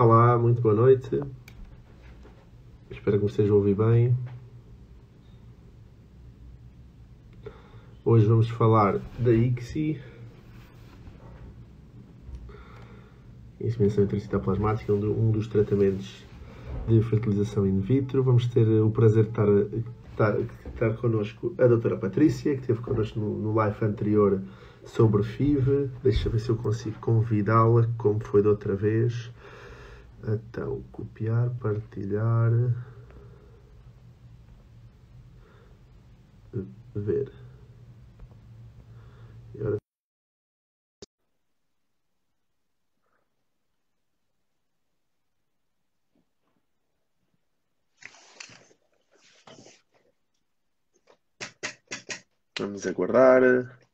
Olá, muito boa noite. Espero que me estejam a ouvir bem. Hoje vamos falar da ICSI, inseminação intracitoplasmática, um dos tratamentos de fertilização in vitro. Vamos ter o prazer de estar, estar, estar connosco a doutora Patrícia, que esteve connosco no, no live anterior sobre FIV. Deixa ver se eu consigo convidá-la, como foi da outra vez. Então, copiar, partilhar, ver. E agora... Vamos aguardar.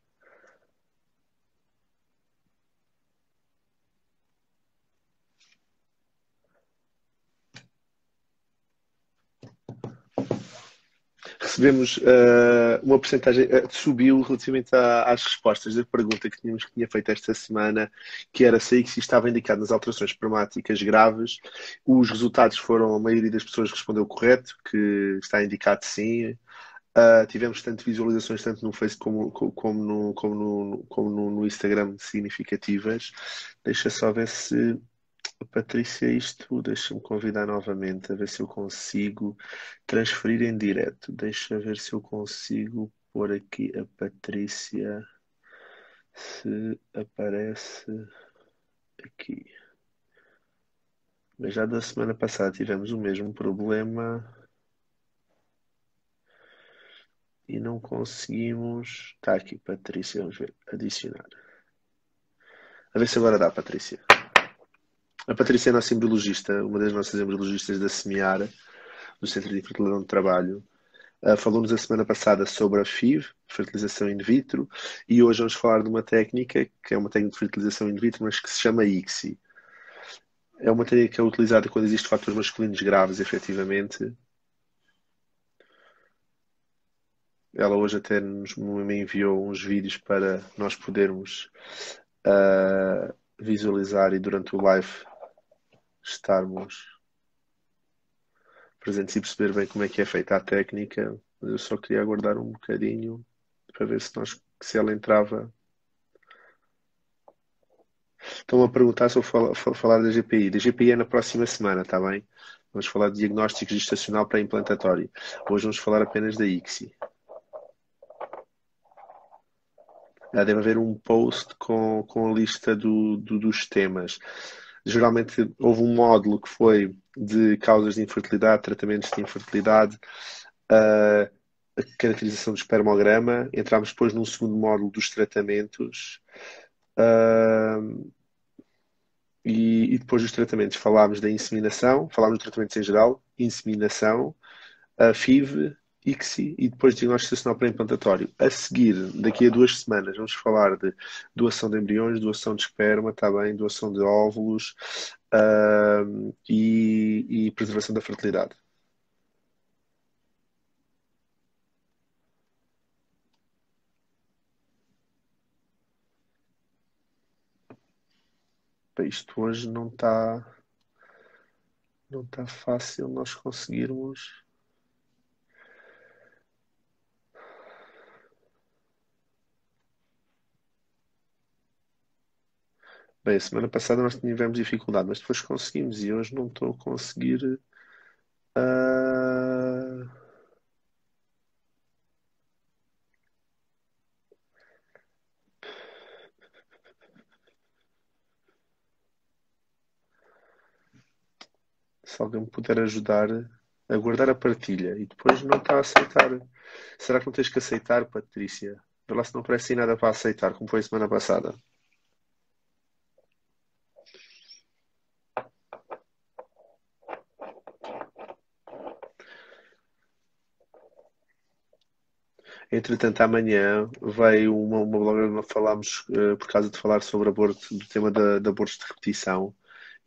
Recebemos uh, uma porcentagem, uh, subiu relativamente à, às respostas da pergunta que tínhamos que tinha feito esta semana, que era se se estava indicado nas alterações espermáticas graves. Os resultados foram, a maioria das pessoas respondeu correto, que está indicado sim. Uh, tivemos tanto visualizações, tanto no Facebook como, como, no, como, no, como no, no Instagram, significativas. Deixa só ver se Patrícia, isto deixa-me convidar novamente a ver se eu consigo transferir em direto. Deixa ver se eu consigo pôr aqui a Patrícia se aparece aqui. Mas já da semana passada tivemos o mesmo problema e não conseguimos. Está aqui, Patrícia, vamos ver. Adicionar. A ver se agora dá, Patrícia. A Patrícia é nossa embriologista, uma das nossas embriologistas da Semear, do Centro de Fertilização de Trabalho. Uh, Falou-nos a semana passada sobre a FIV, fertilização in vitro, e hoje vamos falar de uma técnica que é uma técnica de fertilização in vitro, mas que se chama ICSI. É uma técnica é utilizada quando existem fatores masculinos graves, efetivamente. Ela hoje até nos, me enviou uns vídeos para nós podermos uh, visualizar e durante o live estarmos presentes e perceber bem como é que é feita a técnica, mas eu só queria aguardar um bocadinho para ver se, nós, se ela entrava. Estão a perguntar se eu vou falar da GPI. Da GPI é na próxima semana, está bem? Vamos falar de diagnóstico gestacional pré-implantatório. Hoje vamos falar apenas da ICSI. Deve haver um post com, com a lista do, do, dos temas geralmente houve um módulo que foi de causas de infertilidade, tratamentos de infertilidade, uh, a caracterização do espermograma. Entramos depois num segundo módulo dos tratamentos. Uh, e, e, depois dos tratamentos falámos da inseminação, falámos de tratamentos em geral, inseminação, a FIV ICSI e depois diagnóstico estacional pré-implantatório. A seguir, daqui a duas semanas, vamos falar de doação de embriões, doação de esperma, está bem, doação de óvulos uh, e, e preservação da fertilidade. Isto hoje não está não está fácil nós conseguirmos Bem, a semana passada nós tivemos dificuldade, mas depois conseguimos e hoje não estou a conseguir. Uh... Se alguém me puder ajudar a guardar a partilha e depois não está a aceitar. Será que não tens que aceitar, Patrícia? Vê lá se não aparece nada para aceitar, como foi a semana passada. Entretanto, amanhã veio uma, uma blogger, falámos, uh, por causa de falar sobre aborto, do tema da, de abortos de repetição,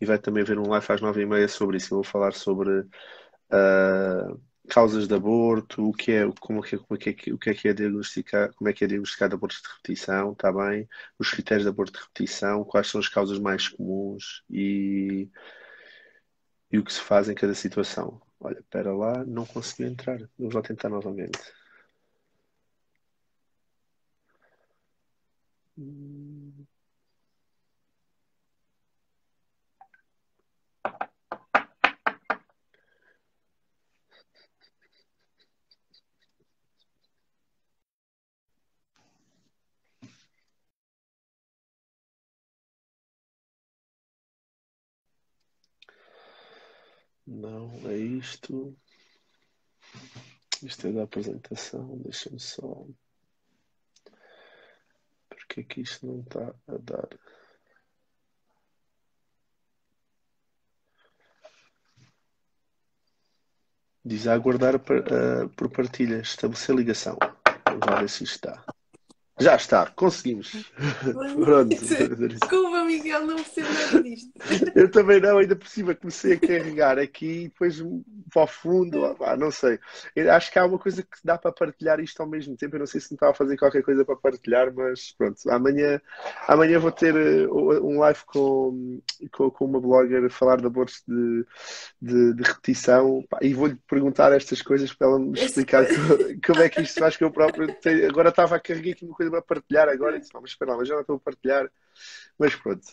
e vai também haver um live às nove e meia sobre isso. Eu vou falar sobre uh, causas de aborto, o que é, como, é, como é, é, o que é que é diagnosticar, como é que é diagnosticado abortos de repetição, está bem? Os critérios de aborto de repetição, quais são as causas mais comuns e e o que se faz em cada situação. Olha, espera lá, não conseguiu entrar. Lá tentar novamente. Não, é isto. Isto é da apresentação. Deixa-me só. É que isto não está a dar? Diz a aguardar uh, por partilha. Estabelecer ligação. Vamos ver se está. Já está, conseguimos. Pronto. Desculpa, Miguel, não percebo nada disto. Eu também não, ainda por cima comecei a carregar aqui e depois para o fundo, ah, não sei. Eu acho que há uma coisa que dá para partilhar isto ao mesmo tempo. Eu não sei se me estava a fazer qualquer coisa para partilhar, mas pronto. Amanhã, amanhã vou ter eh, um live com, com, com uma blogger a falar de abortos de, de, de repetição e vou-lhe perguntar estas coisas para ela me explicar como, como, é que isto faz que eu próprio. Tenho, agora estava a carregar aqui uma coisa para partilhar agora e disse, mas espera lá, mas já não estou a partilhar. Mas pronto.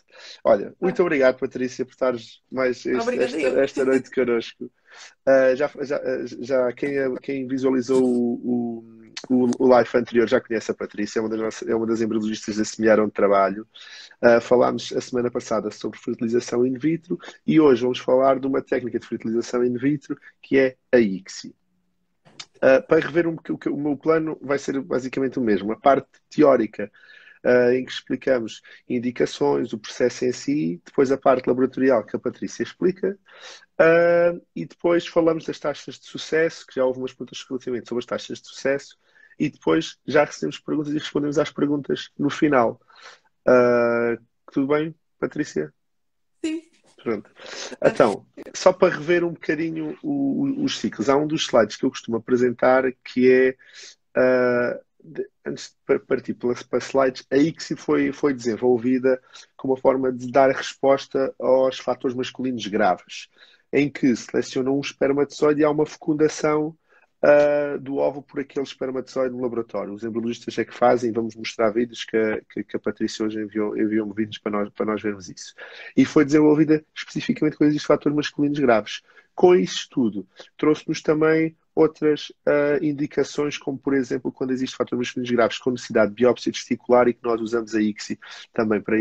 Olha, muito obrigado, Patrícia, por estares mais este, esta, esta, noite connosco. Uh, já, já, já quem, quem visualizou o, o, o, live anterior já conhece a Patrícia, é uma das, nossas, é uma das embriologistas da Semearam de Trabalho. Uh, falámos a semana passada sobre fertilização in vitro e hoje vamos falar de uma técnica de fertilização in vitro que é a ICSI. Uh, para rever um, o, o meu plano vai ser basicamente o mesmo. A parte teórica, uh, em que explicamos indicações, o processo em si, depois a parte laboratorial que a Patrícia explica, uh, e depois falamos das taxas de sucesso, que já houve umas perguntas relativamente sobre as taxas de sucesso, e depois já recebemos perguntas e respondemos às perguntas no final. tudo bem, Patrícia? Sim. Pronto. Então, só para rever um bocadinho o, o, os ciclos, há um dos slides que eu costumo apresentar que é. Uh, de, antes de partir para, para slides, a ICSI foi, foi desenvolvida como uma forma de dar resposta aos fatores masculinos graves, em que seleciona um espermatozoide e há uma fecundação uh, do óvulo por aquele espermatozoide no laboratório. Os embriologistas é que fazem, vamos mostrar vídeos que a, que, que a Patrícia hoje enviou, enviou vídeos para nós, para nós vermos isso. E foi desenvolvida especificamente com esses fatores masculinos graves. Com isso tudo, trouxe-nos também outras uh, indicações, como por exemplo quando existe fatores masculinos graves com necessidade de biópsia testicular e que nós usamos a ICSI também para,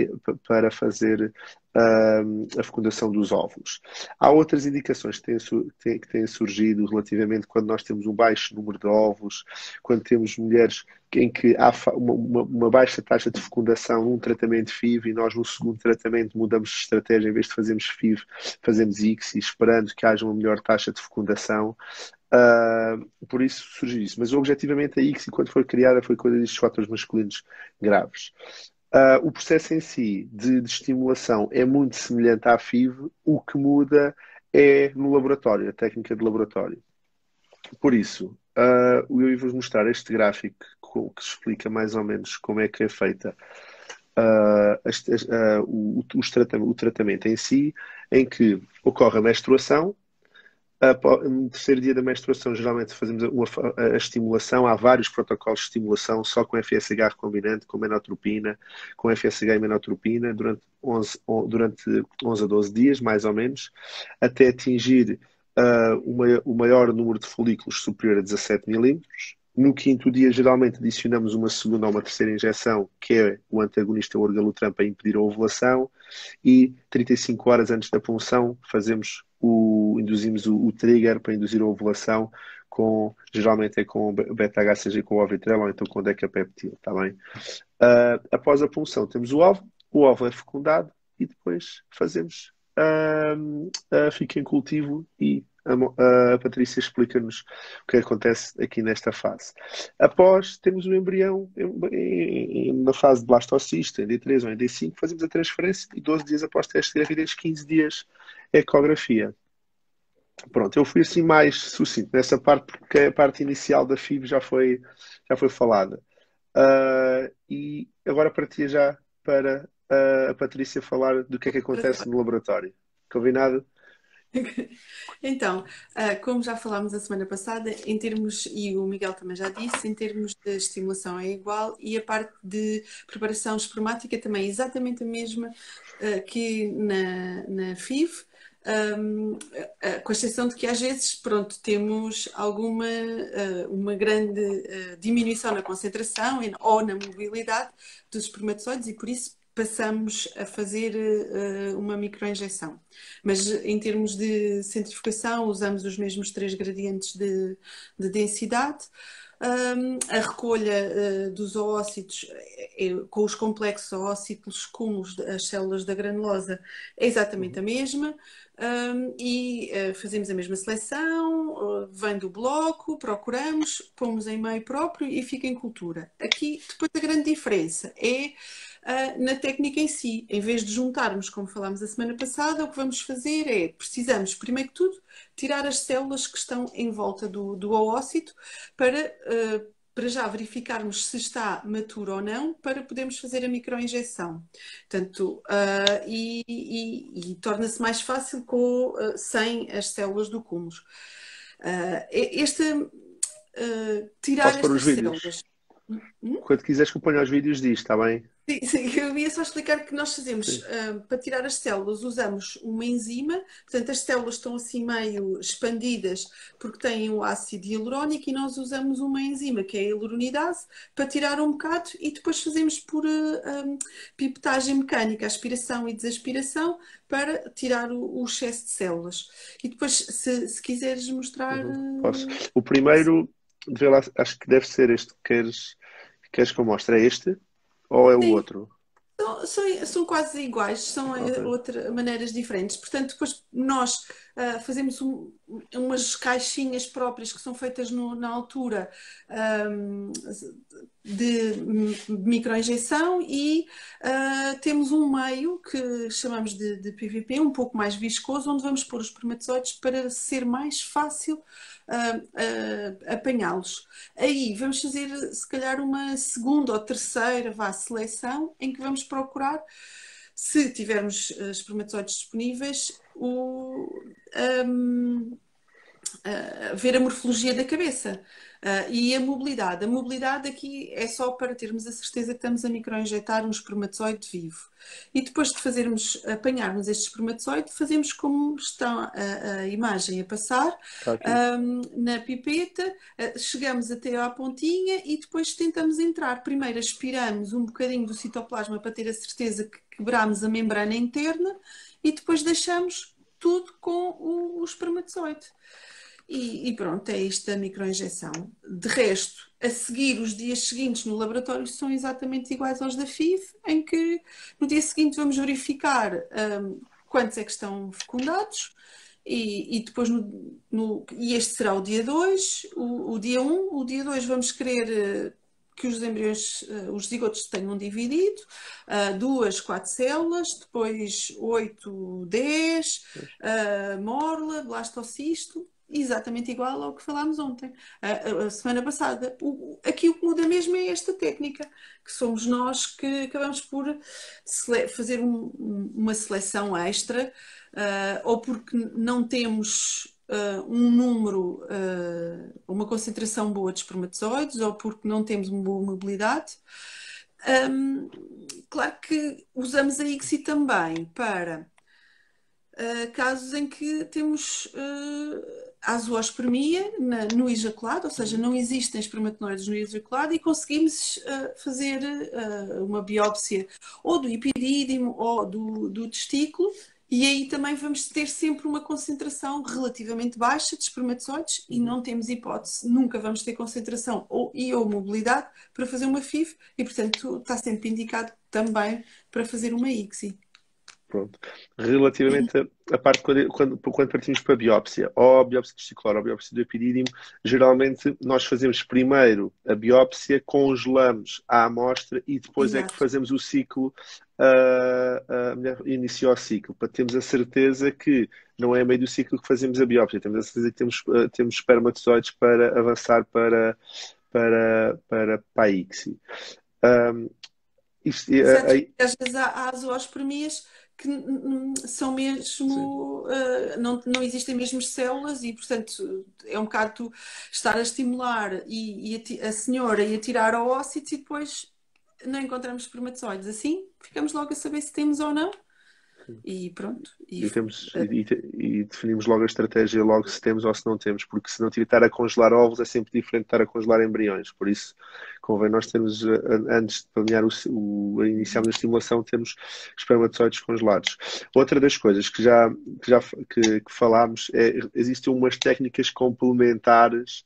para fazer uh, a fecundação dos óvulos. Há outras indicações que têm, que têm surgido relativamente quando nós temos um baixo número de óvulos, quando temos mulheres em que há uma, uma, baixa taxa de fecundação num tratamento FIV e nós no segundo tratamento mudamos de estratégia, em vez de fazermos FIV, fazemos ICSI, esperando que haja uma melhor taxa de fecundação. Uh, por isso surgiu isso. Mas objetivamente a ICSI, quando foi criada, foi coisa destes fatores masculinos graves. Uh, o processo em si de, de, estimulação é muito semelhante à FIV, o que muda é no laboratório, a técnica de laboratório. Por isso, uh, eu vou mostrar este gráfico que explica mais ou menos como é que é feita uh, o, o, o, tratamento em si, em que ocorre a menstruação, no terceiro dia da menstruação, geralmente fazemos uma, a, estimulação. Há vários protocolos de estimulação, só com FSH recombinante, com menotropina, com FSH e menotropina, durante 11, durante 11 a 12 dias, mais ou menos, até atingir uh, uma, o maior número de folículos superior a 17 milímetros. No quinto dia, geralmente adicionamos uma segunda ou uma terceira injeção, que é o antagonista orgalutram para impedir a ovulação, e 35 horas antes da punção fazemos o, induzimos o, o, trigger para induzir a ovulação com, geralmente é com beta-HCG com ovitrel ou então com decapeptil, está bem? Uh, após a punção temos o ovo, o ovo é fecundado e depois fazemos uh, uh, fica em cultivo e a, a Patrícia explica-nos o que acontece aqui nesta fase. Após temos o embrião em, em, na fase de blastocista, em D3 ou em D5, fazemos a transferência e 12 dias após teste de gravidez, 15 dias ecografia. Pronto, eu fui assim mais sucinto nessa parte porque a parte inicial da FIB já foi, já foi falada. Uh, e agora partia já para uh, a Patrícia falar do que é que acontece no laboratório. Combinado? Então, ah, como já falámos a semana passada, em termos, e o Miguel também já disse, em termos de estimulação é igual e a parte de preparação espermática também é exatamente a mesma ah, que na, na FIV. Com exceção de que às vezes pronto, temos alguma uma grande diminuição na concentração ou na mobilidade dos espermatozoides e por isso passamos a fazer uh, uma microinjeção. Mas em termos de centrifugação, usamos os mesmos três gradientes de, de densidade. Um, a recolha uh, dos oócitos é, com os complexos oócitos cúmulos, as células da granulosa, é exatamente a mesma. Um, e uh, fazemos a mesma seleção, vem do bloco, procuramos, pomos em meio próprio e fica em cultura. Aqui, depois, a grande diferença é uh, na técnica em si. Em vez de juntarmos, como falámos a semana passada, o que vamos fazer é, precisamos, primeiro que tudo, tirar as células que estão em volta do, do oócito para, uh, para já verificarmos se está maturo ou não, para podermos fazer a microinjeção. Portanto, uh, e, e, e torna-se mais fácil com, sem as células do cúmulo. Este, tirar estas células. Hum? Quando quiseres que eu ponha os vídeos diz, está bem? Sim, sim, eu ia só explicar que nós fazemos, uh, para tirar as células, usamos uma enzima, portanto as células estão assim meio expandidas porque têm o ácido hialurónico e nós usamos uma enzima que é a hialuronidase para tirar um bocado e depois fazemos por uh, um, pipetagem mecânica, aspiração e desaspiração para tirar o, o excesso de células. E depois, se, se quiseres mostrar... Uhum, posso. O primeiro, lá, acho que deve ser este que queres, queres que eu mostre, é este? Ou é o Sim. outro? São, são, são, quase iguais, são eh, okay. outra, maneiras diferentes. Portanto, depois nós uh, fazemos um, umas caixinhas próprias que são feitas no, na altura um, de microinjeção e uh, temos um meio que chamamos de, de, PVP, um pouco mais viscoso, onde vamos pôr os espermatozoides para ser mais fácil uh, uh, apanhá-los. Aí vamos fazer, se calhar, uma segunda ou terceira vá, seleção em que vamos procurar, se tivermos uh, espermatozoides disponíveis, o, um, ver a morfologia da cabeça. Uh, e a mobilidade. A mobilidade aqui é só para termos a certeza que estamos a microinjetar um espermatozoide vivo. E depois de fazermos, apanharmos este espermatozoide, fazemos como está a, a imagem a passar um, na pipeta, uh, chegamos até à pontinha e depois tentamos entrar. Primeiro aspiramos um bocadinho do citoplasma para ter a certeza que quebramos a membrana interna e depois deixamos tudo com o, o espermatozoide. E, e, pronto, é isto a microinjeção. De resto, a seguir, os dias seguintes no laboratório são exatamente iguais aos da FIV, em que no dia seguinte vamos verificar um, quantos é que estão fecundados e, e depois no, no, e este será o dia 2, o, o, dia 1, um, o dia 2 vamos querer uh, que os embriões, uh, os zigotos tenham dividido, uh, duas, quatro células, depois oito, dez, uh, morla, blastocisto, exatamente igual ao que falámos ontem, a, a semana passada. O, aqui o que muda mesmo é esta técnica, que somos nós que acabamos por fazer um, uma seleção extra, uh, ou porque não temos uh, um número, uh, uma concentração boa de espermatozoides, ou porque não temos uma boa mobilidade. Um, claro que usamos a ICSI também para casos em que temos a zoospermia no ejaculado, ou seja, não existem espermatozoides no ejaculado e conseguimos uh, fazer uh, uma biópsia ou do epidídimo ou do, do, testículo e aí também vamos ter sempre uma concentração relativamente baixa de espermatozoides e não temos hipótese, nunca vamos ter concentração ou, e ou mobilidade para fazer uma FIV e, portanto, está sempre indicado também para fazer uma ICSI. Pronto. Relativamente a, a parte quando, quando, quando, partimos para a biópsia, ou a biópsia testicular ou a biópsia do epidídimo, geralmente nós fazemos primeiro a biópsia, congelamos a amostra e depois Exato. é que fazemos o ciclo, uh, a mulher inicia o ciclo, para termos a certeza que não é a meio do ciclo que fazemos a biópsia, temos a certeza que temos, uh, temos espermatozoides para avançar para, para, para, para a ICSI. Um, isto, Exato, uh, às vezes há, há zoospermias que são mesmo, uh, não, não existem mesmo células e, portanto, é um bocado estar a estimular e, e a, a, senhora e a tirar óssito e depois não encontramos espermatozoides. Assim, ficamos logo a saber se temos ou não. E pronto. E, e, temos, e, e, definimos logo a estratégia, logo se temos ou se não temos, porque se não tiver estar a congelar ovos é sempre diferente de estar a congelar embriões. Por isso, convém nós termos, eh, antes de planear o, o iniciarmos a estimulação, termos espermatozoides congelados. Outra das coisas que já, que já que, que falámos é existem umas técnicas complementares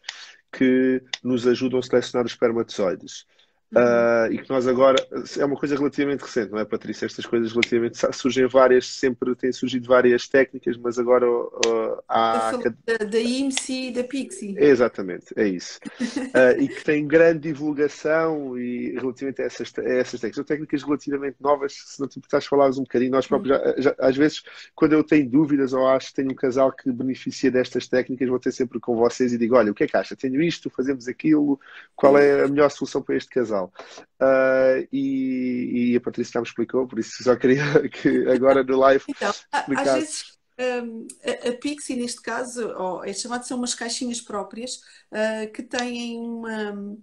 que nos ajudam a selecionar os espermatozoides. Uh, e que nós agora é uma coisa relativamente recente, não é, Patrícia? Estas coisas relativamente surgem várias, sempre têm surgido várias técnicas, mas agora uh, há da, da IMSI e da Pixie. exatamente, é isso. uh, e que tem grande divulgação e relativamente a essas, a essas técnicas. São técnicas relativamente novas, se não te importares falarmos um bocadinho, nós próprios já, já, às vezes, quando eu tenho dúvidas ou acho que tenho um casal que beneficia destas técnicas, vou ter sempre com vocês e digo: olha, o que é que acha? Tenho isto, fazemos aquilo, qual é a melhor solução para este casal? Uh, e, e, a Patrícia já me explicou, por isso só queria que agora no live então, explicasse. Às vezes, um, a, a, Pixie, neste caso, oh, é chamado de são umas caixinhas próprias uh, que têm uma.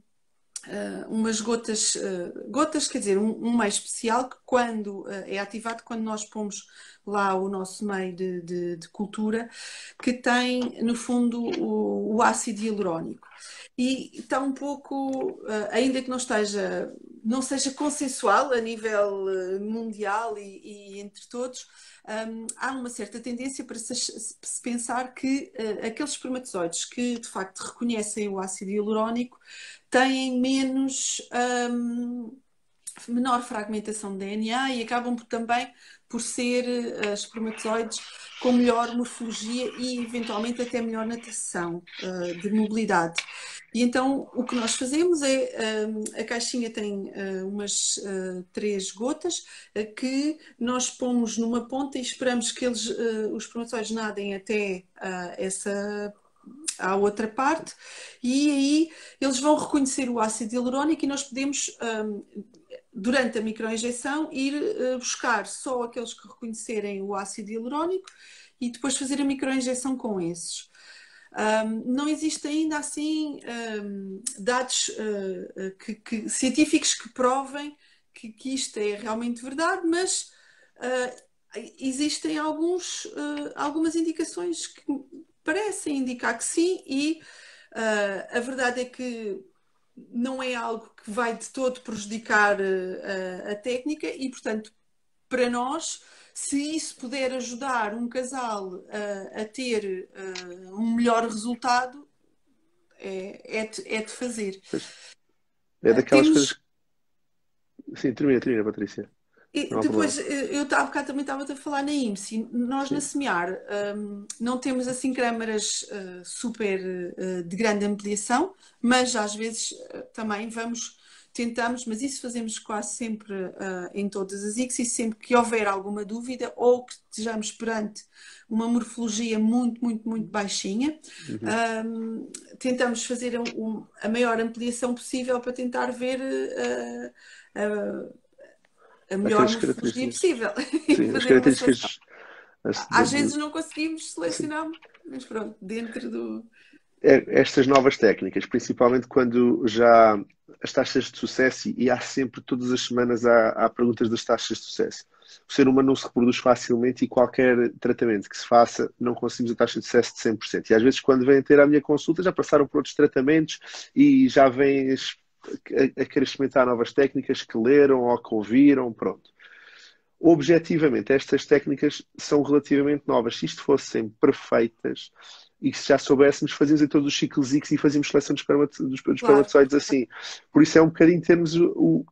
Uh, umas gotas, uh, gotas, quer dizer, um, um meio especial que quando uh, é ativado, quando nós pomos lá o nosso meio de, de, de cultura, que tem, no fundo, o, o, ácido hialurónico. E está um pouco, ainda que não esteja, não seja consensual a nível mundial e, e entre todos, um, há uma certa tendência para se, se pensar que aqueles espermatozoides que de facto reconhecem o ácido hialurónico têm menos. Um, menor fragmentação de DNA e acabam por, também por ser uh, espermatozoides com melhor morfologia e eventualmente até melhor natação uh, de mobilidade. E então o que nós fazemos é uh, a caixinha tem umas três gotas que nós pomos numa ponta e esperamos que eles, os espermatozoides nadem até essa à outra parte, e aí eles vão reconhecer o ácido hialurónico e nós podemos um, durante a microinjeção, ir uh, buscar só aqueles que reconhecerem o ácido hialurónico e depois fazer a microinjeção com esses. Um, não existe ainda assim um, dados uh, que, que, científicos que provem que, que, isto é realmente verdade, mas uh, existem alguns, algumas indicações que parecem indicar que sim, e a verdade é que não é algo que vai de todo prejudicar uh, a técnica e, portanto, para nós, se isso puder ajudar um casal uh, a ter uh, um melhor resultado, é, é, de, é de fazer. É daquelas Temos... coisas. Sim, termina, termina, Patrícia. E depois, eu há bocado também estava a falar na IMSI. Nós Sim. na SEMIAR um, não temos assim câmaras uh, super uh, de grande ampliação, mas às vezes uh, também vamos, tentamos, mas isso fazemos quase sempre em todas as ICs e sempre que houver alguma dúvida ou que estejamos perante uma morfologia muito, muito, muito baixinha, uhum. um, tentamos fazer um, a maior ampliação possível para tentar ver a melhor morfologia possível. Sim, as características. Às vezes não conseguimos selecionar, mas pronto, dentro do. É, estas novas técnicas, principalmente quando já as taxas de sucesso, e há sempre, todas as semanas, há, há perguntas das taxas de sucesso. O ser humano não se reproduz facilmente e qualquer tratamento que se faça, não conseguimos a taxa de sucesso de 100%. E às vezes, quando vêm ter a minha consulta, já passaram por outros tratamentos e já vêm a, a querer experimentar novas técnicas que leram ou que ouviram, pronto. Objetivamente, estas técnicas são relativamente novas. Se isto fossem perfeitas e se já soubéssemos, fazíamos em todos os ciclos X e fazíamos seleção dos, espermatozoides claro. assim. Por isso é um bocadinho termos o,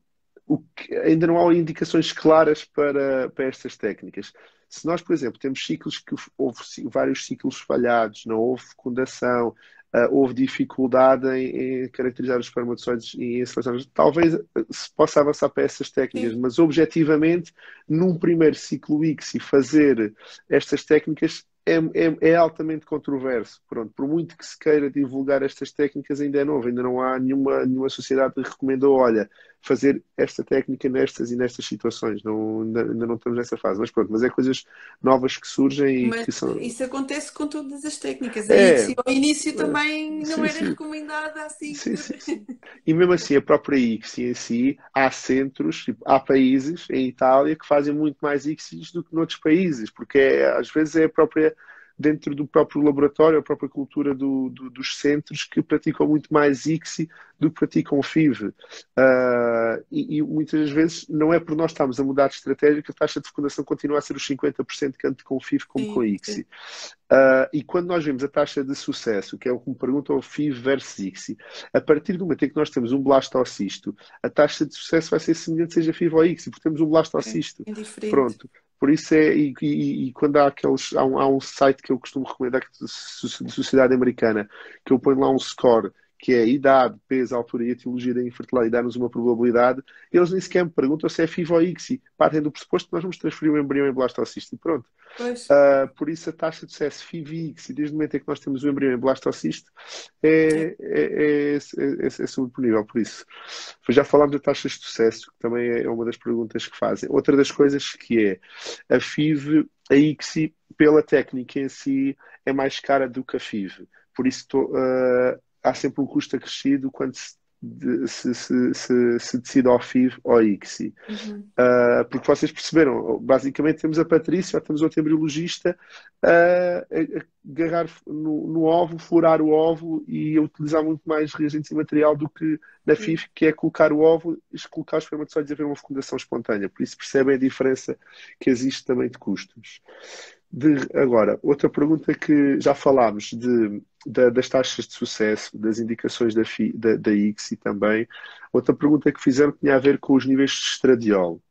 o, o ainda não há indicações claras para, para estas técnicas. Se nós, por exemplo, temos ciclos que houve vários ciclos falhados, não houve fecundação, uh, houve dificuldade em, em, caracterizar os espermatozoides e em selecionar. Talvez se possa avançar para essas técnicas, Sim. mas objetivamente, num primeiro ciclo X e fazer estas técnicas é, é, é, altamente controverso. Pronto, por muito que se queira divulgar estas técnicas, ainda é novo, ainda não há nenhuma, nenhuma sociedade que recomendou, olha, fazer esta técnica nestas e nestas situações. Não, ainda, não estamos nessa fase. Mas pronto, mas é coisas novas que surgem mas e que são. Isso acontece com todas as técnicas. É, ao início também não sim, era sim. recomendada assim. Sim, sim, E mesmo assim, a própria ICSI em si, há centros, tipo, há países em Itália que fazem muito mais ICSIs do que noutros países, porque é, às vezes é a própria dentro do próprio laboratório, a própria cultura do, do, dos centros que praticam muito mais ICSI do que praticam FIV. Uh, e, e, muitas vezes não é por nós estarmos a mudar de estratégia que a taxa de fecundação continua a ser os 50% tanto com FIV como sim, com ICSI. Uh, e quando nós vemos a taxa de sucesso, que é o que me perguntam, FIV versus ICSI, a partir do momento em que nós temos um blastocisto, a taxa de sucesso vai ser semelhante seja FIV ou ICSI, porque temos um blastocisto. É Pronto. Por isso é, e, e, e, quando há aqueles, há um, há um site que eu costumo recomendar de Sociedade Americana, que eu ponho lá um score que é idade, peso, altura e etiologia da infertilidade e dá-nos uma probabilidade, eles nem sequer me perguntam se é FIV ou ICSI. Partem do pressuposto que nós vamos transferir o embrião em blastocisto e pronto. Uh, por isso a taxa de sucesso FIV e ICSI, desde o momento em que nós temos o embrião em blastocisto, é, é, é, é, é subponível. Por isso, já falámos de taxas de sucesso, que também é uma das perguntas que fazem. Outra das coisas que é a FIV, a ICSI, pela técnica em si, é mais cara do que a FIV. Por isso, tô, uh, há sempre um custo acrescido quando se, se, se, se, se decide ao FIV ou ao ICSI. Uhum. Uh, porque vocês perceberam, basicamente temos a Patrícia, temos outro embriologista uh, a agarrar no, no óvulo, furar o óvulo e a utilizar muito mais reagentes e material do que na FIV, que é colocar o óvulo, colocar os espermatozoides e haver uma fecundação espontânea. Por isso percebem a diferença que existe também de custos. De, agora, outra pergunta que já falámos de, de, das taxas de sucesso, das indicações da, FI, da, da também. Outra pergunta que fizeram tinha a ver com os níveis de estradiol.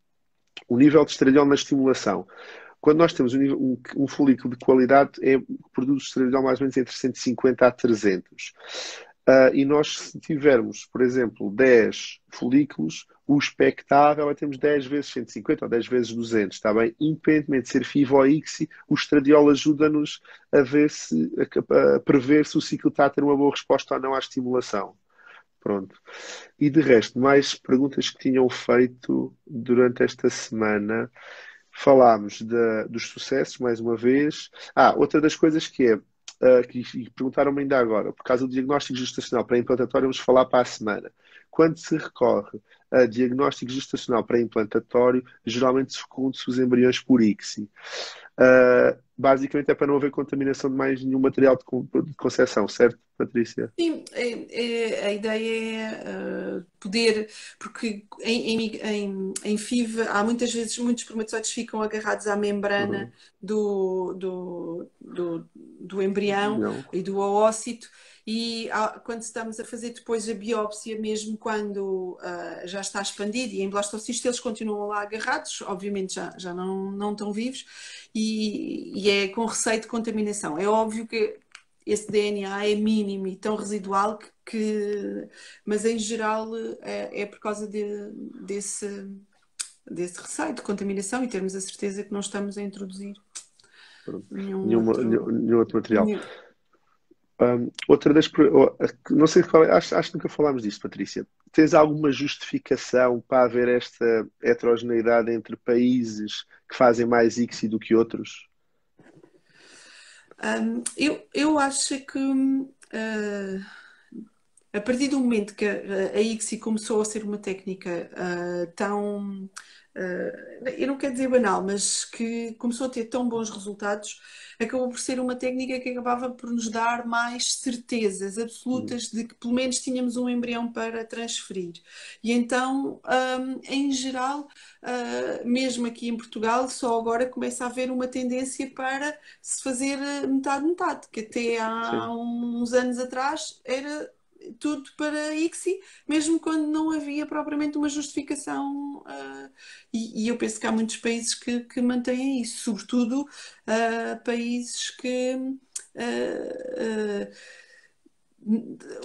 O nível de estradiol na estimulação. Quando nós temos um, um, um folículo de qualidade, é, produz estradiol mais ou menos entre 150 a 300. Uh, e nós, se tivermos, por exemplo, 10 folículos, o expectável é termos 10 vezes 150 ou 10 vezes 200, está bem? Independentemente de ser FIV ou ICSI, o estradiol ajuda-nos a ver se, a, a, prever se o ciclo está a ter uma boa resposta ou não à estimulação. Pronto. E de resto, mais perguntas que tinham feito durante esta semana. Falámos de, dos sucessos, mais uma vez. Ah, outra das coisas que é, uh, que perguntaram-me ainda agora, por causa do diagnóstico gestacional pré-implantatório, vamos falar para a semana. Quando se recorre a diagnóstico gestacional pré-implantatório, geralmente se fecunde-se os embriões por ICSI. Uh, basicamente é para não haver contaminação de mais nenhum material de, concepção, certo, Patrícia? Sim, é, é, a ideia é uh, poder, porque em, em, em, em, FIV há muitas vezes muitos espermatozoides ficam agarrados à membrana uhum. do, do, do, do, embrião não. e do oócito e quando estamos a fazer depois a biópsia, mesmo quando uh, já está expandido e em blastocisto, eles continuam lá agarrados, obviamente já, já não, não estão vivos, e, e é com receio de contaminação. É óbvio que esse DNA é mínimo e tão residual que, que mas em geral é, é por causa de, desse, desse receio de contaminação e termos a certeza que não estamos a introduzir nenhum, nenhum, outro, nenhum outro material. Nenhum, um, outra das. Não sei qual é, acho, acho que nunca falámos disso, Patrícia. Tens alguma justificação para haver esta heterogeneidade entre países que fazem mais ICSI do que outros? Um, eu, eu acho que uh, a partir do momento que a, a ICSI começou a ser uma técnica uh, tão eu não quero dizer banal, mas que começou a ter tão bons resultados, acabou por ser uma técnica que acabava por nos dar mais certezas absolutas de que pelo menos tínhamos um embrião para transferir. E então, um, em geral, uh, mesmo aqui em Portugal, só agora começa a haver uma tendência para se fazer metade-metade, que até há Sim. uns anos atrás era tudo para ICSI, mesmo quando não havia propriamente uma justificação. Uh, e, e, eu penso que há muitos países que, que mantêm isso, sobretudo uh, países que. Uh,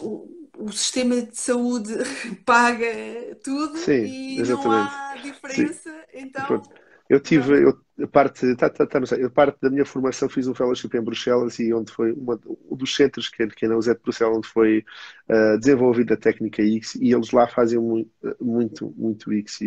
o, sistema de saúde paga tudo Sim, e exatamente. não há diferença. Sim. Então, eu tive, eu, parte, tá, tá, tá, a parte da minha formação fiz um fellowship em Bruxelas e onde foi uma, um dos centros que, que é na UZ de Bruxelas onde foi uh, desenvolvida a técnica X e eles lá fazem muito, muito, muito X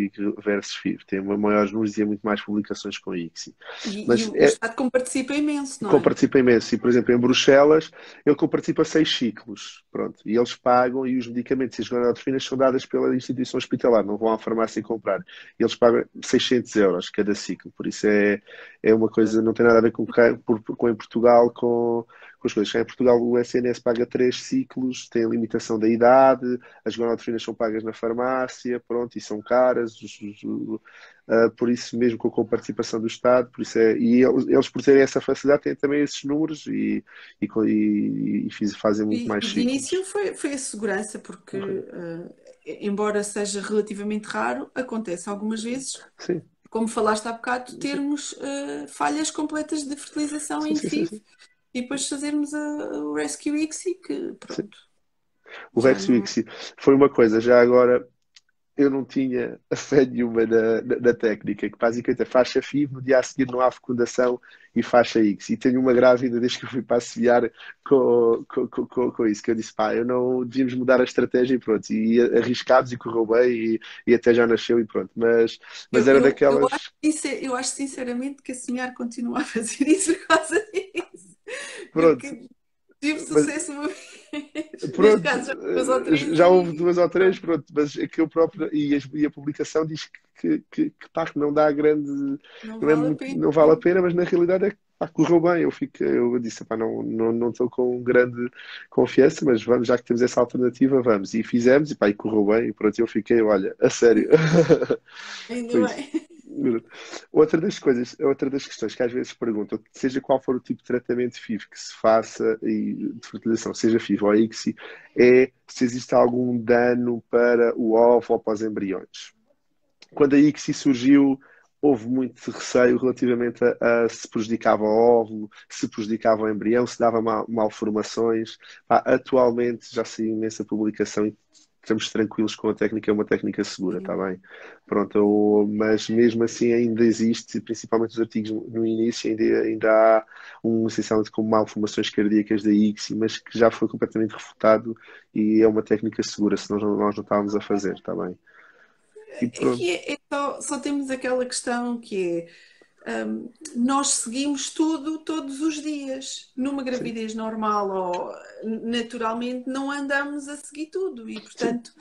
versus FIV. Tem maiores números e muito mais publicações com X. E, Mas e o é, Estado comparticipa imenso, não é? Comparticipa imenso. E, por exemplo, em Bruxelas, ele comparticipa seis ciclos. Pronto. E eles pagam e os medicamentos e as gonadotrofinas são dadas pela instituição hospitalar, não vão à farmácia comprar. E eles pagam 600 euros cada ciclo. Por isso é, é uma coisa, não tem nada a ver com, com, com em Portugal, com com as coisas. Cá em Portugal o SNS paga três ciclos, tem a limitação da idade, as gonadotrofinas são pagas na farmácia, pronto, e são caras, uh, por isso mesmo com a participação do Estado, por isso é, e eles, por terem essa facilidade têm também esses números e, e, e, e fazem muito e, mais ciclos. De início foi, foi a segurança, porque uh, embora seja relativamente raro, acontece algumas vezes. Sim como falaste há bocado, termos uh, falhas completas de fertilização sim, em FIV e depois fazermos a, o Rescue ICSI, que pronto. O Rescue não... ICSI foi uma coisa, já agora eu não tinha a fé nenhuma na, na, na técnica, que basicamente é faixa FIV, no dia a seguir não há fecundação e faixa X. E tenho uma grávida desde que eu fui passear com, com, com, com, isso, que eu disse, pá, eu não devíamos mudar a estratégia e pronto. E arriscados e correu bem e, e até já nasceu e pronto. Mas, mas eu, era eu, daquelas. Eu acho, eu acho sinceramente que a senhora continua a fazer isso por causa disso. Pronto. tive sucesso uma vez. Pronto, caso, já houve duas ou três, pronto, mas é que eu próprio e a, e a publicação diz que, que, que, pá, que não dá grande. Não, não, é vale, muito, não vale a pena, mas na realidade é que pá, correu bem. Eu, fico, eu disse, pá, não, não, não estou com grande confiança, mas vamos, já que temos essa alternativa, vamos. E fizemos, e pá, e correu bem, e pronto, eu fiquei, olha, a sério. Ainda bem. Outra das coisas, outra das questões que às vezes perguntam, seja qual for o tipo de tratamento FIV que se faça e de fertilização, seja FIV ou ICSI, é se existe algum dano para o ovo ou para os embriões. Quando a ICSI surgiu, houve muito receio relativamente a, a, se prejudicava o óvulo, se prejudicava o embrião, se dava mal, malformações. atualmente já saiu imensa publicação e estamos tranquilos com a técnica, é uma técnica segura, está bem? Pronto, eu, mas mesmo assim ainda existe, principalmente os artigos no início, ainda, ainda há um essencialmente como malformações cardíacas da ICSI, mas que já foi completamente refutado e é uma técnica segura, senão nós não estávamos a fazer, está bem? E pronto. É, é só, só temos aquela questão que é um, nós seguimos tudo todos os dias. Numa gravidez Sim. normal ou naturalmente não andamos a seguir tudo e, portanto,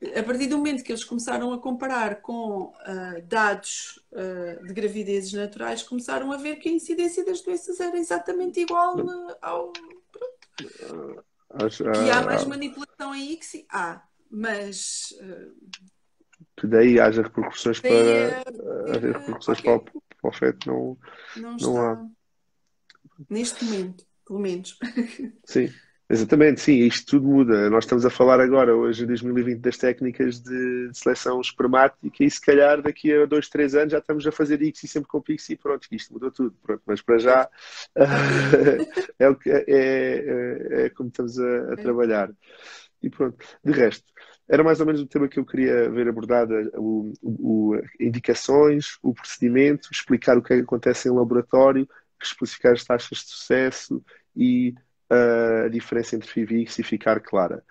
Sim. a partir do momento que eles começaram a comparar com uh, dados uh, de gravidezes naturais, começaram a ver que a incidência das doenças era exatamente igual uh, ao. Pronto. Que há mais manipulação em X? Há, mas que daí haja repercussões para haver repercussões para, o, para o não, não, não há. Neste momento, pelo menos. Sim, exatamente, sim, isto tudo muda. Nós estamos a falar agora, hoje em 2020, das técnicas de, seleção espermática e se calhar daqui a dois, três anos já estamos a fazer ICSI sempre com PIXI e pronto, isto mudou tudo. Pronto, mas para já é, que, é, é, é como estamos a, a trabalhar. E pronto, de resto, era mais ou menos o tema que eu queria ver abordado, o, o, indicações, o procedimento, explicar o que é que acontece em laboratório, especificar as taxas de sucesso e uh, a diferença entre FIV e ficar clara.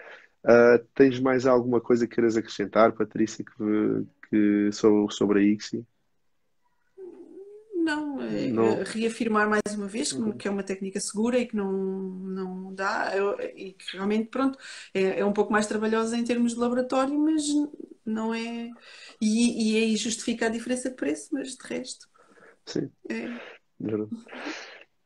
Uh, tens mais alguma coisa que queiras acrescentar, Patrícia, que, que sobre, sobre a ICSI? Não, é reafirmar mais uma vez que, que, é uma técnica segura e que não, não dá, e que realmente, pronto, é, é, um pouco mais trabalhosa em termos de laboratório, mas não é. E, e aí justifica a diferença de preço, mas de resto. Sim. É.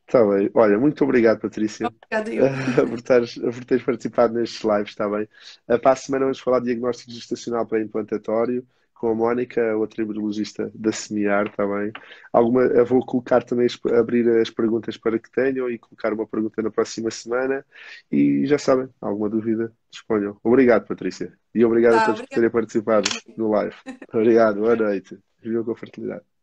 Está bem. Olha, muito obrigado, Patrícia. Obrigada, eu. por, teres, por teres participado nestes lives, está bem? Para a semana vamos falar de diagnóstico gestacional para implantatório com a Mónica, outra embriologista da Semiar, está bem? Alguma, eu vou colocar também, abrir as perguntas para que tenham e colocar uma pergunta na próxima semana. E já sabem, alguma dúvida, disponham. Obrigado, Patrícia. E obrigado tá, a todos obrigado. por terem participado no live. Obrigado, boa noite. Vivam com fertilidade.